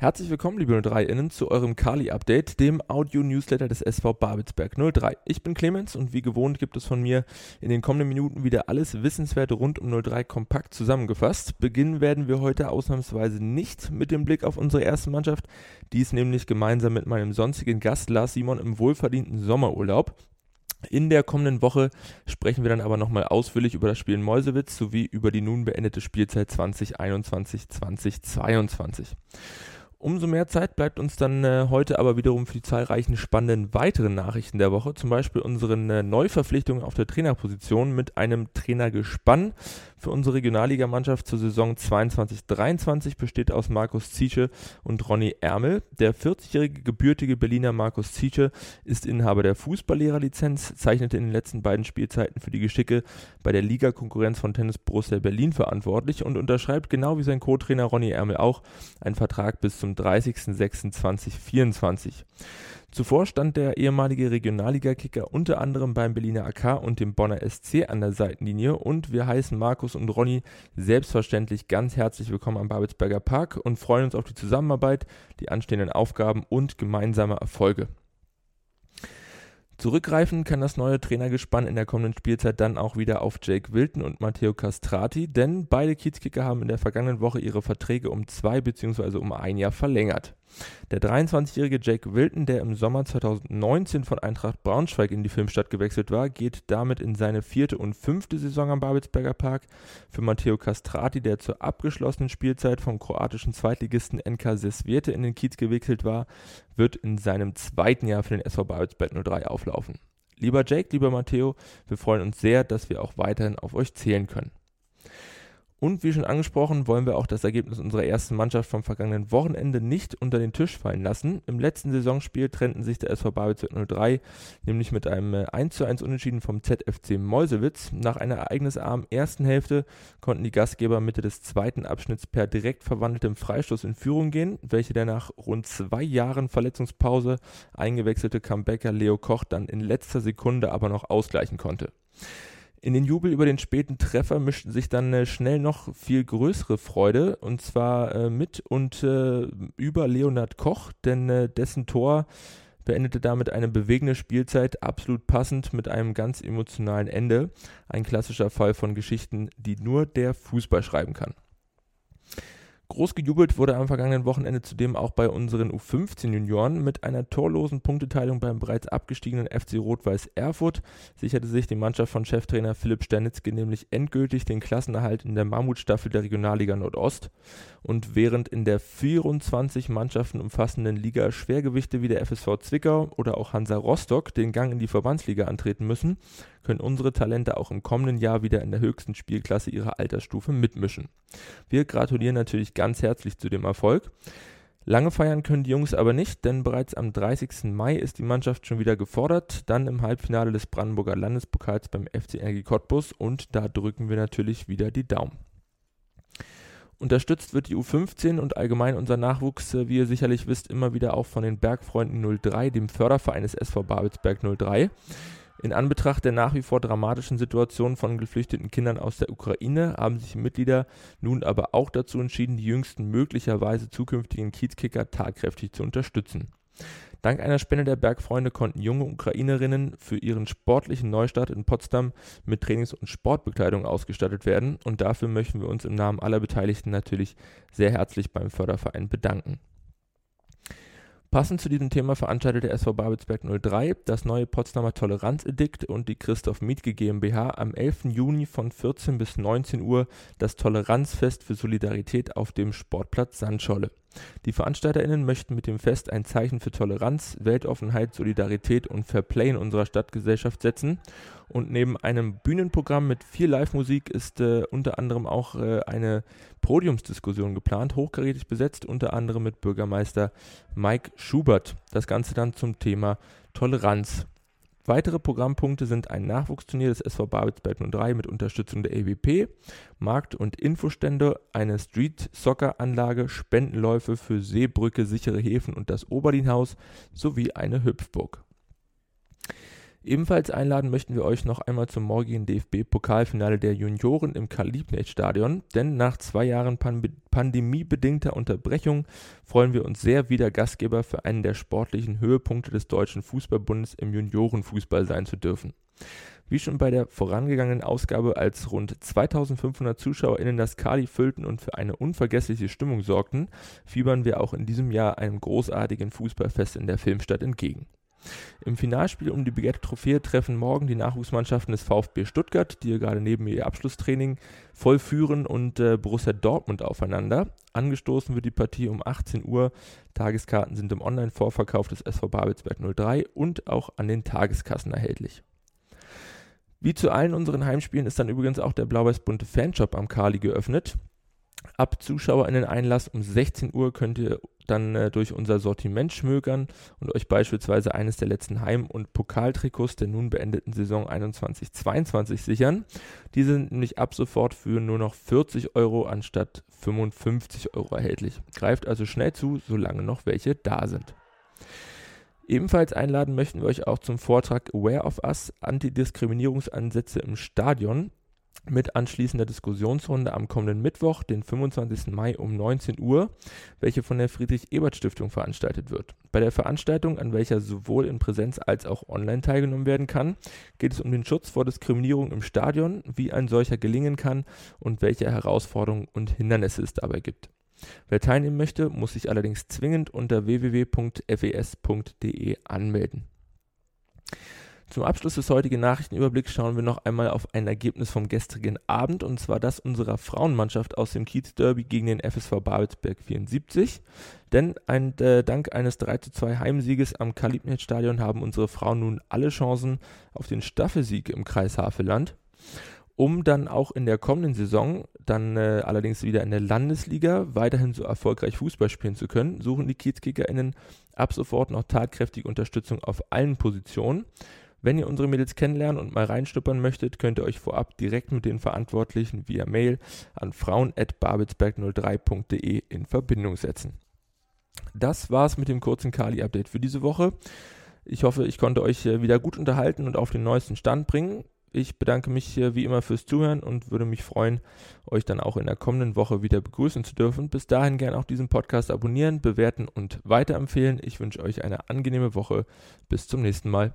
Herzlich willkommen, liebe 03-Innen, zu eurem Kali-Update, dem Audio-Newsletter des SV Babelsberg 03. Ich bin Clemens und wie gewohnt gibt es von mir in den kommenden Minuten wieder alles Wissenswerte rund um 03 kompakt zusammengefasst. Beginnen werden wir heute ausnahmsweise nicht mit dem Blick auf unsere erste Mannschaft. Die ist nämlich gemeinsam mit meinem sonstigen Gast Lars Simon im wohlverdienten Sommerurlaub. In der kommenden Woche sprechen wir dann aber nochmal ausführlich über das Spiel in Meusewitz sowie über die nun beendete Spielzeit 2021-2022. Umso mehr Zeit bleibt uns dann äh, heute aber wiederum für die zahlreichen spannenden weiteren Nachrichten der Woche, zum Beispiel unseren äh, Neuverpflichtungen auf der Trainerposition mit einem Trainergespann. Für unsere Regionalligamannschaft zur Saison 22-23 besteht aus Markus Zietsche und Ronny Ermel. Der 40-jährige gebürtige Berliner Markus Zietsche ist Inhaber der Fußballlehrerlizenz, zeichnete in den letzten beiden Spielzeiten für die Geschicke bei der Ligakonkurrenz von Tennis Borussia Berlin verantwortlich und unterschreibt genau wie sein Co-Trainer Ronny Ermel auch einen Vertrag bis zum zum 30.06.2024. Zuvor stand der ehemalige Regionalliga-Kicker unter anderem beim Berliner AK und dem Bonner SC an der Seitenlinie und wir heißen Markus und Ronny selbstverständlich ganz herzlich willkommen am Babelsberger Park und freuen uns auf die Zusammenarbeit, die anstehenden Aufgaben und gemeinsame Erfolge. Zurückgreifen kann das neue Trainergespann in der kommenden Spielzeit dann auch wieder auf Jake Wilton und Matteo Castrati, denn beide Kiezkicker haben in der vergangenen Woche ihre Verträge um zwei bzw. um ein Jahr verlängert. Der 23-jährige Jake Wilton, der im Sommer 2019 von Eintracht Braunschweig in die Filmstadt gewechselt war, geht damit in seine vierte und fünfte Saison am Babelsberger Park. Für Matteo Castrati, der zur abgeschlossenen Spielzeit vom kroatischen Zweitligisten NK Sesvete in den Kiez gewechselt war, wird in seinem zweiten Jahr für den SV Babelsberg 03 auflaufen. Lieber Jake, lieber Matteo, wir freuen uns sehr, dass wir auch weiterhin auf euch zählen können. Und wie schon angesprochen, wollen wir auch das Ergebnis unserer ersten Mannschaft vom vergangenen Wochenende nicht unter den Tisch fallen lassen. Im letzten Saisonspiel trennten sich der SV Babelsberg 03 nämlich mit einem 1 1 Unentschieden vom ZFC Meusewitz. Nach einer ereignisarmen ersten Hälfte konnten die Gastgeber Mitte des zweiten Abschnitts per direkt verwandeltem Freistoß in Führung gehen, welche der nach rund zwei Jahren Verletzungspause eingewechselte Comebacker Leo Koch dann in letzter Sekunde aber noch ausgleichen konnte. In den Jubel über den späten Treffer mischten sich dann äh, schnell noch viel größere Freude und zwar äh, mit und äh, über Leonard Koch, denn äh, dessen Tor beendete damit eine bewegende Spielzeit, absolut passend mit einem ganz emotionalen Ende. Ein klassischer Fall von Geschichten, die nur der Fußball schreiben kann. Groß gejubelt wurde am vergangenen Wochenende zudem auch bei unseren U15-Junioren. Mit einer torlosen Punkteteilung beim bereits abgestiegenen FC Rot-Weiß Erfurt sicherte sich die Mannschaft von Cheftrainer Philipp Sternitzke nämlich endgültig den Klassenerhalt in der Mammutstaffel der Regionalliga Nordost. Und während in der 24 Mannschaften umfassenden Liga Schwergewichte wie der FSV Zwickau oder auch Hansa Rostock den Gang in die Verbandsliga antreten müssen, können unsere Talente auch im kommenden Jahr wieder in der höchsten Spielklasse ihrer Altersstufe mitmischen. Wir gratulieren natürlich ganz herzlich zu dem Erfolg. Lange feiern können die Jungs aber nicht, denn bereits am 30. Mai ist die Mannschaft schon wieder gefordert, dann im Halbfinale des Brandenburger Landespokals beim FC Energie Cottbus und da drücken wir natürlich wieder die Daumen. Unterstützt wird die U15 und allgemein unser Nachwuchs, äh, wie ihr sicherlich wisst, immer wieder auch von den Bergfreunden 03, dem Förderverein des SV Babelsberg 03. In Anbetracht der nach wie vor dramatischen Situation von geflüchteten Kindern aus der Ukraine haben sich Mitglieder nun aber auch dazu entschieden, die jüngsten möglicherweise zukünftigen Kiezkicker tatkräftig zu unterstützen. Dank einer Spende der Bergfreunde konnten junge Ukrainerinnen für ihren sportlichen Neustart in Potsdam mit Trainings- und Sportbekleidung ausgestattet werden und dafür möchten wir uns im Namen aller Beteiligten natürlich sehr herzlich beim Förderverein bedanken. Passend zu diesem Thema veranstaltete der SV Babelsberg 03 das neue Potsdamer Toleranzedikt und die Christoph Mietke GmbH am 11. Juni von 14 bis 19 Uhr das Toleranzfest für Solidarität auf dem Sportplatz Sandscholle. Die VeranstalterInnen möchten mit dem Fest ein Zeichen für Toleranz, Weltoffenheit, Solidarität und Fairplay in unserer Stadtgesellschaft setzen. Und neben einem Bühnenprogramm mit viel Live-Musik ist äh, unter anderem auch äh, eine Podiumsdiskussion geplant, hochkarätig besetzt, unter anderem mit Bürgermeister Mike Schubert. Das Ganze dann zum Thema Toleranz. Weitere Programmpunkte sind ein Nachwuchsturnier des SV Babelsberg 03 mit Unterstützung der EWP, Markt- und Infostände, eine Street-Soccer-Anlage, Spendenläufe für Seebrücke, sichere Häfen und das Oberlinhaus sowie eine Hüpfburg. Ebenfalls einladen möchten wir euch noch einmal zum morgigen DFB-Pokalfinale der Junioren im Karl-Liebknecht-Stadion, denn nach zwei Jahren pan pandemiebedingter Unterbrechung freuen wir uns sehr, wieder Gastgeber für einen der sportlichen Höhepunkte des Deutschen Fußballbundes im Juniorenfußball sein zu dürfen. Wie schon bei der vorangegangenen Ausgabe, als rund 2500 ZuschauerInnen das Kali füllten und für eine unvergessliche Stimmung sorgten, fiebern wir auch in diesem Jahr einem großartigen Fußballfest in der Filmstadt entgegen. Im Finalspiel um die begehrte Trophäe treffen morgen die Nachwuchsmannschaften des VfB Stuttgart, die gerade neben ihr Abschlusstraining vollführen, und äh, Borussia Dortmund aufeinander. Angestoßen wird die Partie um 18 Uhr. Tageskarten sind im Online-Vorverkauf des SV Babelsberg 03 und auch an den Tageskassen erhältlich. Wie zu allen unseren Heimspielen ist dann übrigens auch der blau-weiß-bunte Fanshop am Kali geöffnet. Ab ZuschauerInnen-Einlass um 16 Uhr könnt ihr dann äh, durch unser Sortiment schmökern und euch beispielsweise eines der letzten Heim- und Pokaltrikots der nun beendeten Saison 21-22 sichern. Diese sind nämlich ab sofort für nur noch 40 Euro anstatt 55 Euro erhältlich. Greift also schnell zu, solange noch welche da sind. Ebenfalls einladen möchten wir euch auch zum Vortrag Aware of Us Antidiskriminierungsansätze im Stadion mit anschließender Diskussionsrunde am kommenden Mittwoch, den 25. Mai um 19 Uhr, welche von der Friedrich-Ebert-Stiftung veranstaltet wird. Bei der Veranstaltung, an welcher sowohl in Präsenz als auch online teilgenommen werden kann, geht es um den Schutz vor Diskriminierung im Stadion, wie ein solcher gelingen kann und welche Herausforderungen und Hindernisse es dabei gibt. Wer teilnehmen möchte, muss sich allerdings zwingend unter www.fes.de anmelden. Zum Abschluss des heutigen Nachrichtenüberblicks schauen wir noch einmal auf ein Ergebnis vom gestrigen Abend und zwar das unserer Frauenmannschaft aus dem Kiez Derby gegen den FSV Babelsberg 74. Denn ein, äh, dank eines 3:2 Heimsieges am Kalibnet-Stadion haben unsere Frauen nun alle Chancen auf den Staffelsieg im Kreis Havelland um dann auch in der kommenden Saison, dann äh, allerdings wieder in der Landesliga, weiterhin so erfolgreich Fußball spielen zu können, suchen die KiezkickerInnen ab sofort noch tatkräftige Unterstützung auf allen Positionen. Wenn ihr unsere Mädels kennenlernen und mal reinschnuppern möchtet, könnt ihr euch vorab direkt mit den Verantwortlichen via Mail an frauen.babelsberg03.de in Verbindung setzen. Das war's mit dem kurzen Kali-Update für diese Woche. Ich hoffe, ich konnte euch äh, wieder gut unterhalten und auf den neuesten Stand bringen. Ich bedanke mich wie immer fürs Zuhören und würde mich freuen, euch dann auch in der kommenden Woche wieder begrüßen zu dürfen. Bis dahin gerne auch diesen Podcast abonnieren, bewerten und weiterempfehlen. Ich wünsche euch eine angenehme Woche. Bis zum nächsten Mal.